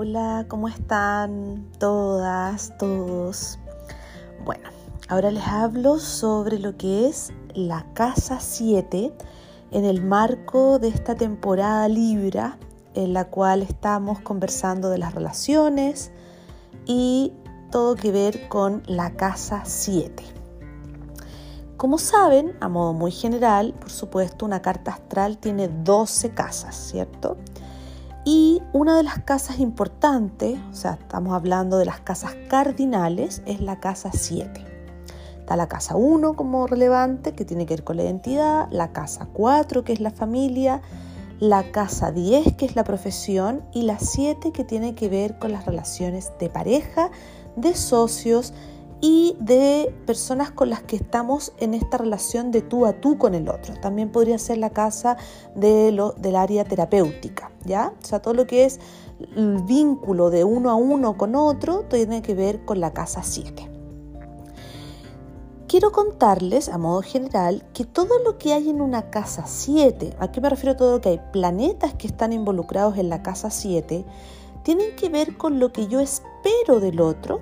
Hola, ¿cómo están todas, todos? Bueno, ahora les hablo sobre lo que es la casa 7 en el marco de esta temporada Libra en la cual estamos conversando de las relaciones y todo que ver con la casa 7. Como saben, a modo muy general, por supuesto, una carta astral tiene 12 casas, ¿cierto? Y una de las casas importantes, o sea, estamos hablando de las casas cardinales, es la casa 7. Está la casa 1 como relevante, que tiene que ver con la identidad, la casa 4, que es la familia, la casa 10, que es la profesión, y la 7, que tiene que ver con las relaciones de pareja, de socios y de personas con las que estamos en esta relación de tú a tú con el otro. También podría ser la casa de lo, del área terapéutica, ¿ya? O sea, todo lo que es el vínculo de uno a uno con otro tiene que ver con la casa 7. Quiero contarles a modo general que todo lo que hay en una casa 7, ¿a qué me refiero todo lo que hay? Planetas que están involucrados en la casa 7, tienen que ver con lo que yo espero del otro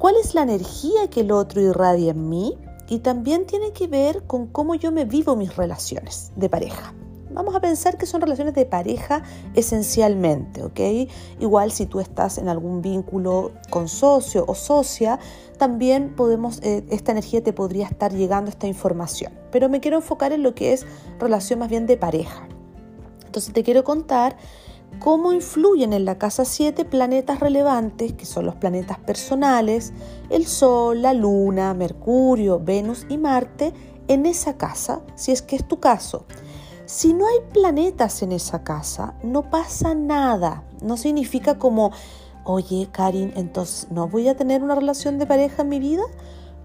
cuál es la energía que el otro irradia en mí y también tiene que ver con cómo yo me vivo mis relaciones de pareja. Vamos a pensar que son relaciones de pareja esencialmente, ¿ok? Igual si tú estás en algún vínculo con socio o socia, también podemos, eh, esta energía te podría estar llegando esta información. Pero me quiero enfocar en lo que es relación más bien de pareja. Entonces te quiero contar cómo influyen en la casa 7 planetas relevantes, que son los planetas personales, el Sol, la Luna, Mercurio, Venus y Marte, en esa casa, si es que es tu caso. Si no hay planetas en esa casa, no pasa nada. No significa como, oye, Karin, entonces no voy a tener una relación de pareja en mi vida.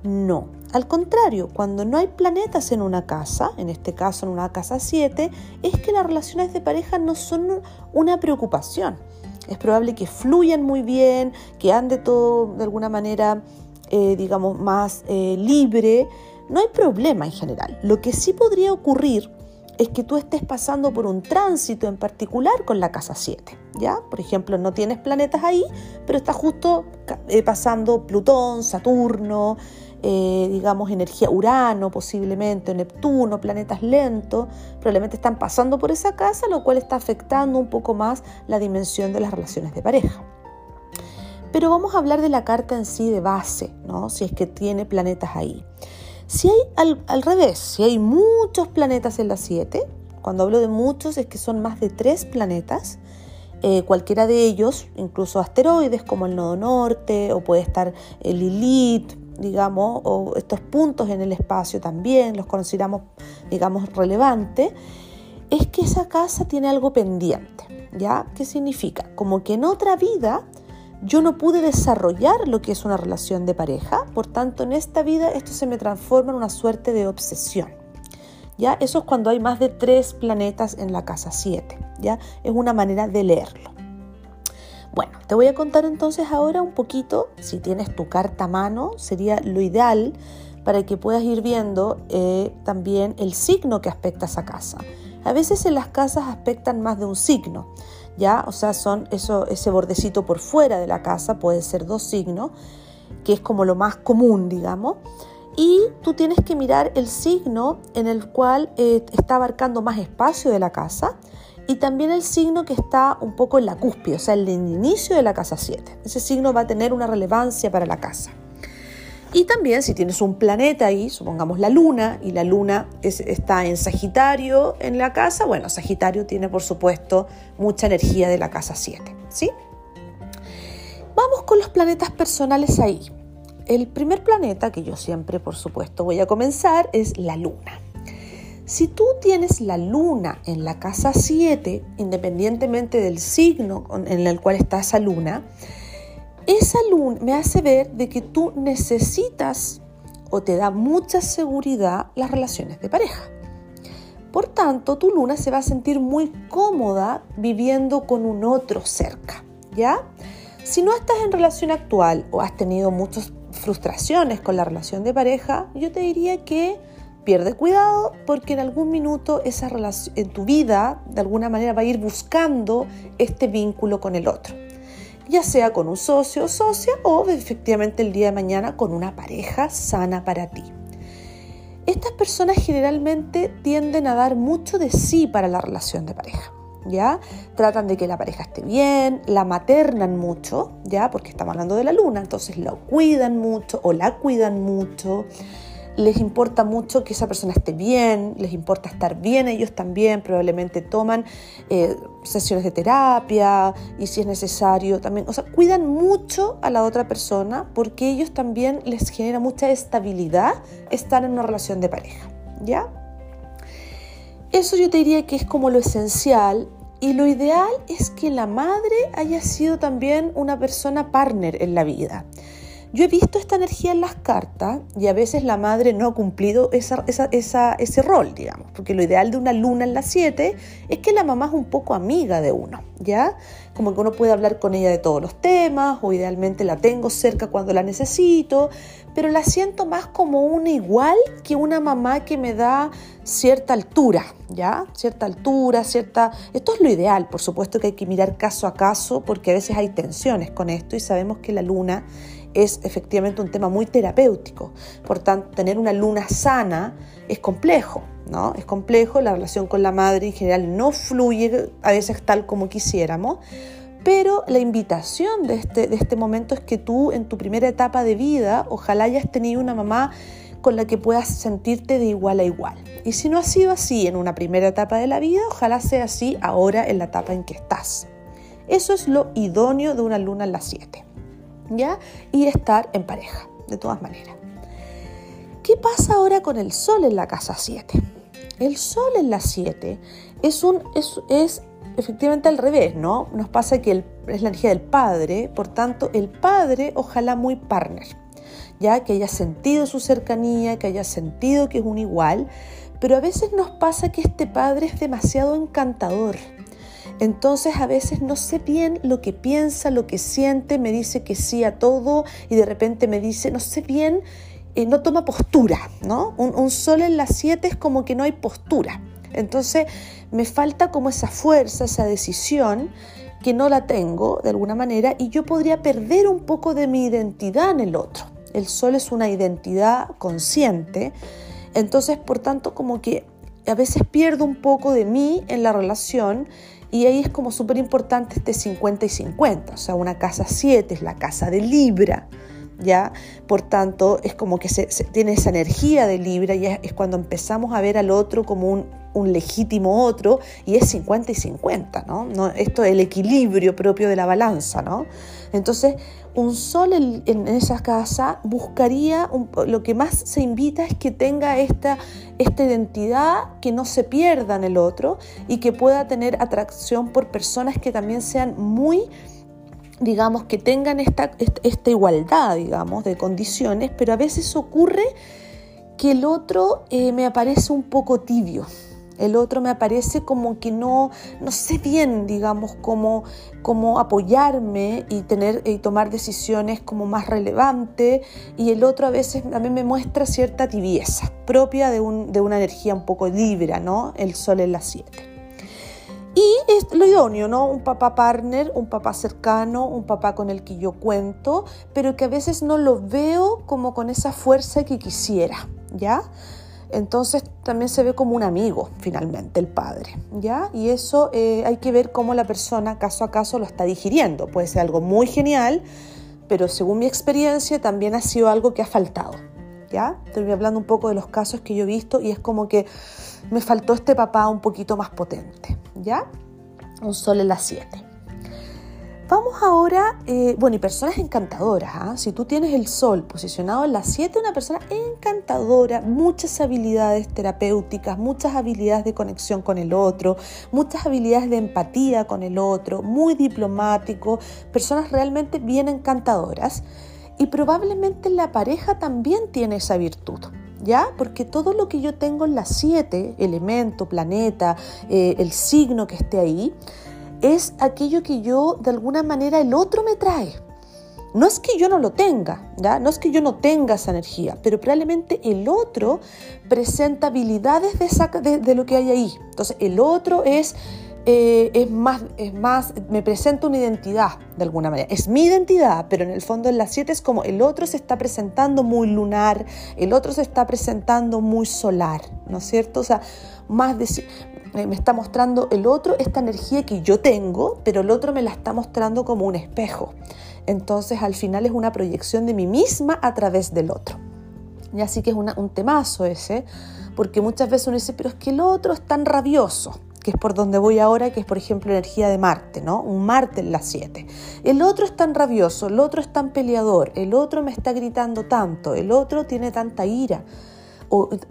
No, al contrario, cuando no hay planetas en una casa, en este caso en una casa 7, es que las relaciones de pareja no son una preocupación. Es probable que fluyan muy bien, que ande todo de alguna manera, eh, digamos, más eh, libre. No hay problema en general. Lo que sí podría ocurrir es que tú estés pasando por un tránsito en particular con la casa 7. ¿ya? Por ejemplo, no tienes planetas ahí, pero está justo eh, pasando Plutón, Saturno, eh, digamos, energía Urano posiblemente, Neptuno, planetas lentos, probablemente están pasando por esa casa, lo cual está afectando un poco más la dimensión de las relaciones de pareja. Pero vamos a hablar de la carta en sí de base, ¿no? si es que tiene planetas ahí. Si hay al, revés, si hay muchos planetas en la 7, cuando hablo de muchos es que son más de tres planetas, eh, cualquiera de ellos, incluso asteroides como el nodo norte, o puede estar el Lilith, digamos, o estos puntos en el espacio también, los consideramos, digamos, relevantes, es que esa casa tiene algo pendiente, ¿ya? ¿Qué significa? Como que en otra vida yo no pude desarrollar lo que es una relación de pareja, por tanto en esta vida esto se me transforma en una suerte de obsesión. ¿Ya? Eso es cuando hay más de tres planetas en la casa 7, ¿ya? Es una manera de leerlo. Bueno, te voy a contar entonces ahora un poquito, si tienes tu carta a mano, sería lo ideal para que puedas ir viendo eh, también el signo que aspecta esa casa. A veces en las casas aspectan más de un signo, ¿ya? O sea, son eso, ese bordecito por fuera de la casa, puede ser dos signos, que es como lo más común, digamos. Y tú tienes que mirar el signo en el cual eh, está abarcando más espacio de la casa y también el signo que está un poco en la cúspide, o sea, el inicio de la casa 7. Ese signo va a tener una relevancia para la casa. Y también si tienes un planeta ahí, supongamos la luna, y la luna está en Sagitario en la casa, bueno, Sagitario tiene por supuesto mucha energía de la casa 7, ¿sí? Vamos con los planetas personales ahí. El primer planeta que yo siempre por supuesto voy a comenzar es la luna. Si tú tienes la luna en la casa 7, independientemente del signo en el cual está esa luna, esa luna me hace ver de que tú necesitas o te da mucha seguridad las relaciones de pareja. Por tanto, tu luna se va a sentir muy cómoda viviendo con un otro cerca, ¿ya? Si no estás en relación actual o has tenido muchas frustraciones con la relación de pareja, yo te diría que pierde cuidado porque en algún minuto esa relación en tu vida de alguna manera va a ir buscando este vínculo con el otro. ya sea con un socio o socia o efectivamente el día de mañana con una pareja sana para ti. Estas personas generalmente tienden a dar mucho de sí para la relación de pareja. ¿Ya? Tratan de que la pareja esté bien, la maternan mucho, ¿ya? Porque estamos hablando de la luna, entonces lo cuidan mucho o la cuidan mucho, les importa mucho que esa persona esté bien, les importa estar bien ellos también, probablemente toman eh, sesiones de terapia y si es necesario también, o sea, cuidan mucho a la otra persona porque ellos también les genera mucha estabilidad estar en una relación de pareja, ¿ya? Eso yo te diría que es como lo esencial y lo ideal es que la madre haya sido también una persona partner en la vida. Yo he visto esta energía en las cartas y a veces la madre no ha cumplido ese rol, digamos, porque lo ideal de una luna en las 7 es que la mamá es un poco amiga de uno, ¿ya? Como que uno puede hablar con ella de todos los temas o idealmente la tengo cerca cuando la necesito, pero la siento más como una igual que una mamá que me da cierta altura, ¿ya? Cierta altura, cierta... Esto es lo ideal, por supuesto que hay que mirar caso a caso porque a veces hay tensiones con esto y sabemos que la luna es efectivamente un tema muy terapéutico. Por tanto, tener una luna sana es complejo, ¿no? Es complejo, la relación con la madre en general no fluye a veces tal como quisiéramos, pero la invitación de este, de este momento es que tú en tu primera etapa de vida ojalá hayas tenido una mamá con la que puedas sentirte de igual a igual. Y si no ha sido así en una primera etapa de la vida, ojalá sea así ahora en la etapa en que estás. Eso es lo idóneo de una luna en las 7. Y estar en pareja, de todas maneras. ¿Qué pasa ahora con el sol en la casa 7? El sol en la 7 es, un, es, efectivamente al revés, ¿no? Nos pasa que es la energía del padre, por tanto, el padre ojalá muy partner, ya que haya sentido su cercanía, que haya sentido que es un igual, pero a veces nos pasa que este padre es demasiado encantador, entonces a veces no sé bien lo que piensa, lo que siente, me dice que sí a todo y de repente me dice, no sé bien, eh, no toma postura, ¿no? Un, sol en las siete es como que no hay postura. Entonces me falta como esa fuerza, esa decisión que no la tengo de alguna manera y yo podría perder un poco de mi identidad en el otro. El sol es una identidad consciente, entonces por tanto como que a veces pierdo un poco de mí en la relación y ahí es como súper importante este 50 y 50, o sea, una casa 7 es la casa de Libra, ¿ya? Por tanto, es como que se, tiene esa energía de Libra y es, cuando empezamos a ver al otro como un, un, legítimo otro y es 50 y 50, ¿no? ¿no? Esto es el equilibrio propio de la balanza, ¿no? Entonces, un sol en, esa casa buscaría, lo que más se invita es que tenga esta, esta identidad, que no se pierda en el otro y que pueda tener atracción por personas que también sean muy digamos, que tengan esta, esta igualdad, digamos, de condiciones, pero a veces ocurre que el otro eh, me aparece un poco tibio, el otro me aparece como que no, no sé bien, digamos, cómo, cómo apoyarme y, tener, y tomar decisiones como más relevantes. Y el otro a veces mí me muestra cierta tibieza propia de, un, de una energía un poco libra, ¿no? El sol en las 7. Y es lo idóneo, ¿no? Un papá partner, un papá cercano, un papá con el que yo cuento, pero que a veces no lo veo como con esa fuerza que quisiera, ¿ya? Entonces también se ve como un amigo finalmente el padre, ¿ya? Y eso eh, hay que ver cómo la persona caso a caso lo está digiriendo. Puede ser algo muy genial, pero según mi experiencia también ha sido algo que ha faltado, ¿ya? Estoy hablando un poco de los casos que yo he visto y es como que me faltó este papá un poquito más potente, ¿ya? Un sol en las 7. Vamos ahora, eh, bueno, y personas encantadoras. ¿ah? Si tú tienes el sol posicionado en la 7, una persona encantadora, muchas habilidades terapéuticas, muchas habilidades de conexión con el otro, muchas habilidades de empatía con el otro, muy diplomático, personas realmente bien encantadoras. Y probablemente la pareja también tiene esa virtud. ¿Ya? Porque todo lo que yo tengo en la 7, elemento, planeta, eh, el signo que esté ahí, es aquello que yo de alguna manera el otro me trae. No es que yo no lo tenga, no es que yo no tenga esa energía, pero probablemente el otro presenta habilidades de, lo que hay ahí. Entonces el otro es eh, es, más, es más, me presenta una identidad de alguna manera. Es mi identidad, pero en el fondo en la 7 es como el otro se está presentando muy lunar, el otro se está presentando muy solar, ¿no es cierto? O sea, más de, me está mostrando el otro esta energía que yo tengo, pero el otro me la está mostrando como un espejo. Entonces al final es una proyección de mí misma a través del otro. Y así que es un temazo ese, porque muchas veces uno dice, pero es que el otro es tan rabioso que es por donde voy ahora, que es por ejemplo energía de Marte, ¿no? Un Marte en las 7. El otro es tan rabioso, el otro es tan peleador, el otro me está gritando tanto, el otro tiene tanta ira.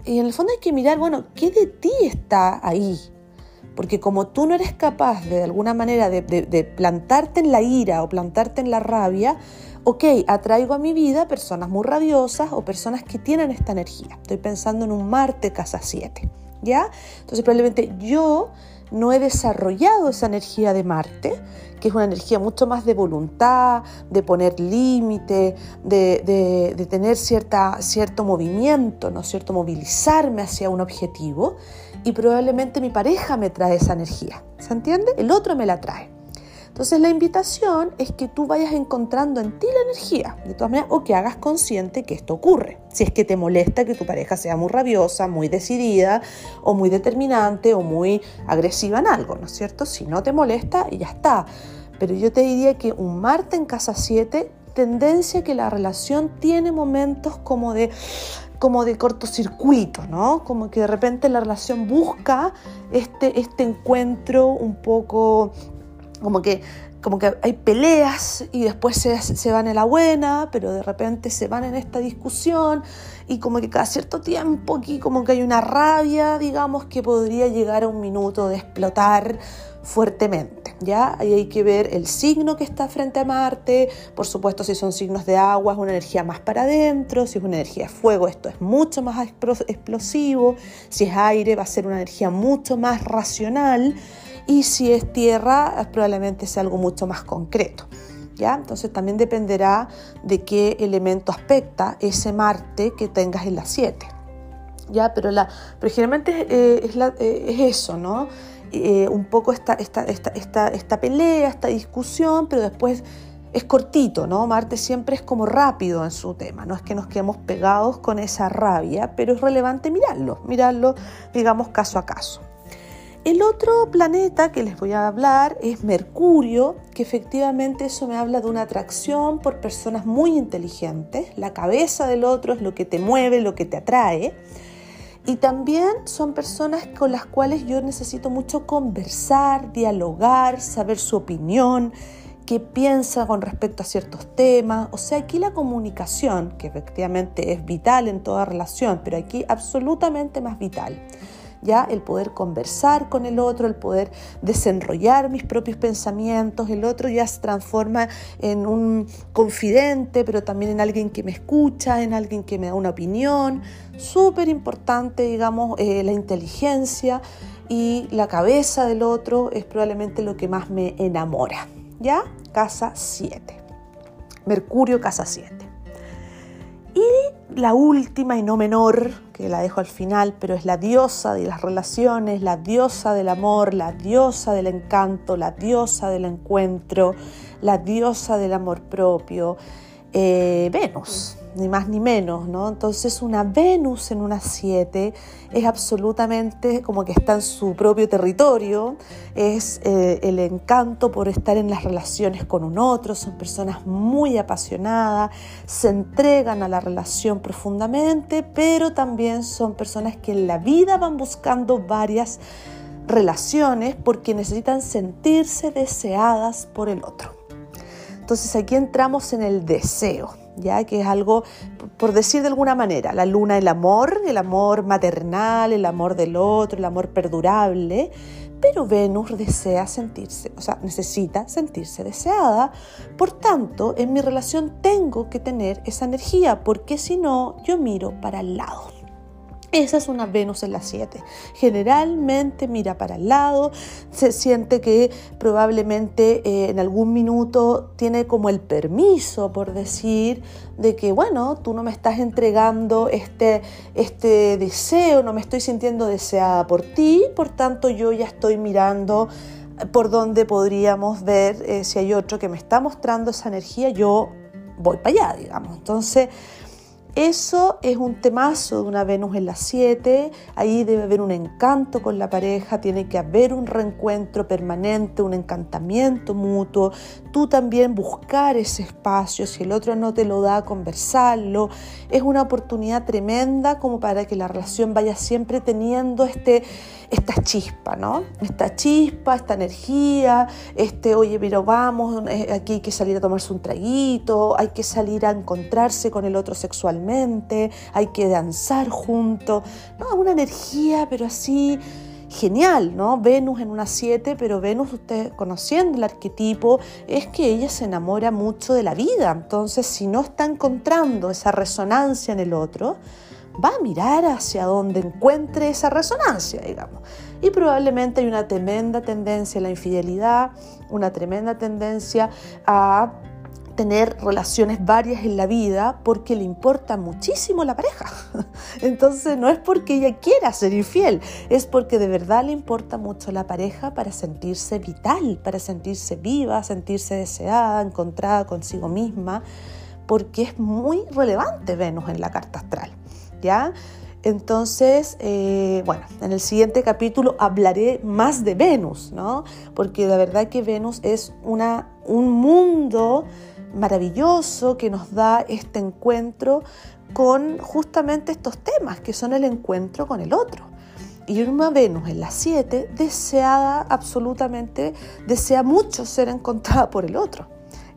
y en el fondo hay que mirar, bueno, ¿qué de ti está ahí? Porque como tú no eres capaz de, alguna manera de, plantarte en la ira o plantarte en la rabia, ok, atraigo a mi vida personas muy rabiosas o personas que tienen esta energía. Estoy pensando en un Marte casa 7. ¿ya? Entonces probablemente yo no he desarrollado esa energía de Marte, que es una energía mucho más de voluntad, de poner límite, de, tener cierta, cierto movimiento, ¿no cierto? Movilizarme hacia un objetivo y probablemente mi pareja me trae esa energía, ¿se entiende? El otro me la trae. Entonces la invitación es que tú vayas encontrando en ti la energía, de todas maneras, o que hagas consciente que esto ocurre. Si es que te molesta que tu pareja sea muy rabiosa, muy decidida, o muy determinante, o muy agresiva en algo, ¿no es cierto? Si no te molesta, ya está. Pero yo te diría que un Marte en casa 7, tendencia que la relación tiene momentos como de como de cortocircuito, ¿no? Como que de repente la relación busca este, este encuentro un poco como que, como que hay peleas y después se, se, van en la buena, pero de repente se van en esta discusión y como que cada cierto tiempo aquí como que hay una rabia, digamos, que podría llegar a un minuto de explotar fuertemente, ¿ya? Ahí hay que ver el signo que está frente a Marte, por supuesto si son signos de agua es una energía más para adentro, si es una energía de fuego esto es mucho más explosivo, si es aire va a ser una energía mucho más racional, y si es tierra probablemente sea algo mucho más concreto. ¿Ya? Entonces también dependerá de qué elemento aspecta ese Marte que tengas en la 7. ¿Ya? Pero, la, pero generalmente eh, es, eh, es, eso, ¿no? Eh, un poco esta, esta, esta, esta, esta pelea, esta discusión, pero después es cortito, ¿no? Marte siempre es como rápido en su tema, no es que nos quedemos pegados con esa rabia, pero es relevante mirarlo, mirarlo, digamos, caso a caso. El otro planeta que les voy a hablar es Mercurio, que efectivamente eso me habla de una atracción por personas muy inteligentes. La cabeza del otro es lo que te mueve, lo que te atrae. Y también son personas con las cuales yo necesito mucho conversar, dialogar, saber su opinión, qué piensa con respecto a ciertos temas. O sea, aquí la comunicación, que efectivamente es vital en toda relación, pero aquí absolutamente más vital ya el poder conversar con el otro, el poder desenrollar mis propios pensamientos, el otro ya se transforma en un confidente, pero también en alguien que me escucha, en alguien que me da una opinión. Súper importante, digamos, eh, la inteligencia y la cabeza del otro es probablemente lo que más me enamora. ¿Ya? Casa 7. Mercurio, casa 7. La última y no menor, que la dejo al final, pero es la diosa de las relaciones, la diosa del amor, la diosa del encanto, la diosa del encuentro, la diosa del amor propio, eh, Venus ni más ni menos, ¿no? Entonces una Venus en una 7 es absolutamente como que está en su propio territorio, es eh, el encanto por estar en las relaciones con un otro, son personas muy apasionadas, se entregan a la relación profundamente, pero también son personas que en la vida van buscando varias relaciones porque necesitan sentirse deseadas por el otro. Entonces aquí entramos en el deseo ya que es algo, por decir de alguna manera, la luna, el amor, el amor maternal, el amor del otro, el amor perdurable, pero Venus desea sentirse, o sea, necesita sentirse deseada. Por tanto, en mi relación tengo que tener esa energía, porque si no, yo miro para el lado. Esa es una Venus en la 7. Generalmente mira para el lado, se siente que probablemente eh, en algún minuto tiene como el permiso, por decir, de que, bueno, tú no me estás entregando este, este deseo, no me estoy sintiendo deseada por ti, por tanto yo ya estoy mirando por donde podríamos ver eh, si hay otro que me está mostrando esa energía, yo voy para allá, digamos. Entonces, eso es un temazo de una Venus en las 7, ahí debe haber un encanto con la pareja, tiene que haber un reencuentro permanente, un encantamiento mutuo, tú también buscar ese espacio, si el otro no te lo da, conversarlo, es una oportunidad tremenda como para que la relación vaya siempre teniendo este esta chispa, ¿no? Esta chispa, esta energía, este, oye, pero vamos, eh, aquí hay que salir a tomarse un traguito, hay que salir a encontrarse con el otro sexualmente, hay que danzar juntos. Una energía, pero así genial, ¿no? Venus en una 7, pero Venus, usted conociendo el arquetipo, es que ella se enamora mucho de la vida. Entonces, si no está encontrando esa resonancia en el otro, va a mirar hacia donde encuentre esa resonancia, digamos. Y probablemente hay una tremenda tendencia a la infidelidad, una tremenda tendencia a tener relaciones varias en la vida porque le importa muchísimo la pareja. Entonces no es porque ella quiera ser infiel, es porque de verdad le importa mucho la pareja para sentirse vital, para sentirse viva, sentirse deseada, encontrada consigo misma, porque es muy relevante Venus en la carta astral. Entonces, eh, bueno, en el siguiente capítulo hablaré más de Venus, ¿no? Porque la verdad que Venus es una, un mundo maravilloso que nos da este encuentro con justamente estos temas, que son el encuentro con el otro. Y una Venus en la 7, deseada absolutamente, desea mucho ser encontrada por el otro.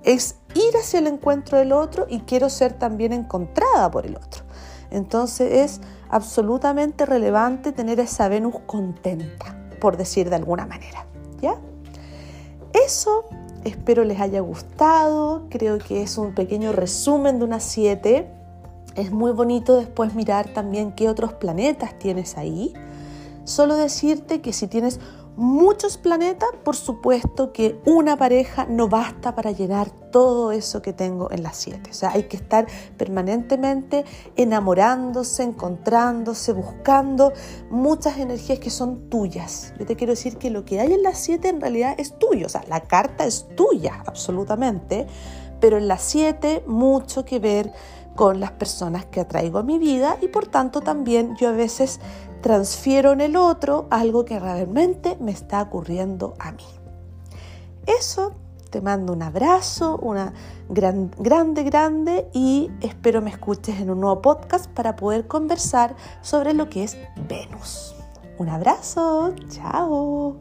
Es ir hacia el encuentro del otro y quiero ser también encontrada por el otro. Entonces es absolutamente relevante tener esa Venus contenta, por decir de alguna manera. ¿Ya? Eso espero les haya gustado. Creo que es un pequeño resumen de una 7. Es muy bonito después mirar también qué otros planetas tienes ahí. Solo decirte que si tienes muchos planetas, por supuesto que una pareja no basta para llenar todo eso que tengo en las siete. O sea, hay que estar permanentemente enamorándose, encontrándose, buscando muchas energías que son tuyas. Yo te quiero decir que lo que hay en las siete en realidad es tuyo. O sea, la carta es tuya, absolutamente. Pero en las siete mucho que ver con las personas que atraigo a mi vida y por tanto también yo a veces transfiero en el otro algo que realmente me está ocurriendo a mí. Eso, te mando un abrazo, una gran, grande, grande y espero me escuches en un nuevo podcast para poder conversar sobre lo que es Venus. Un abrazo, chao.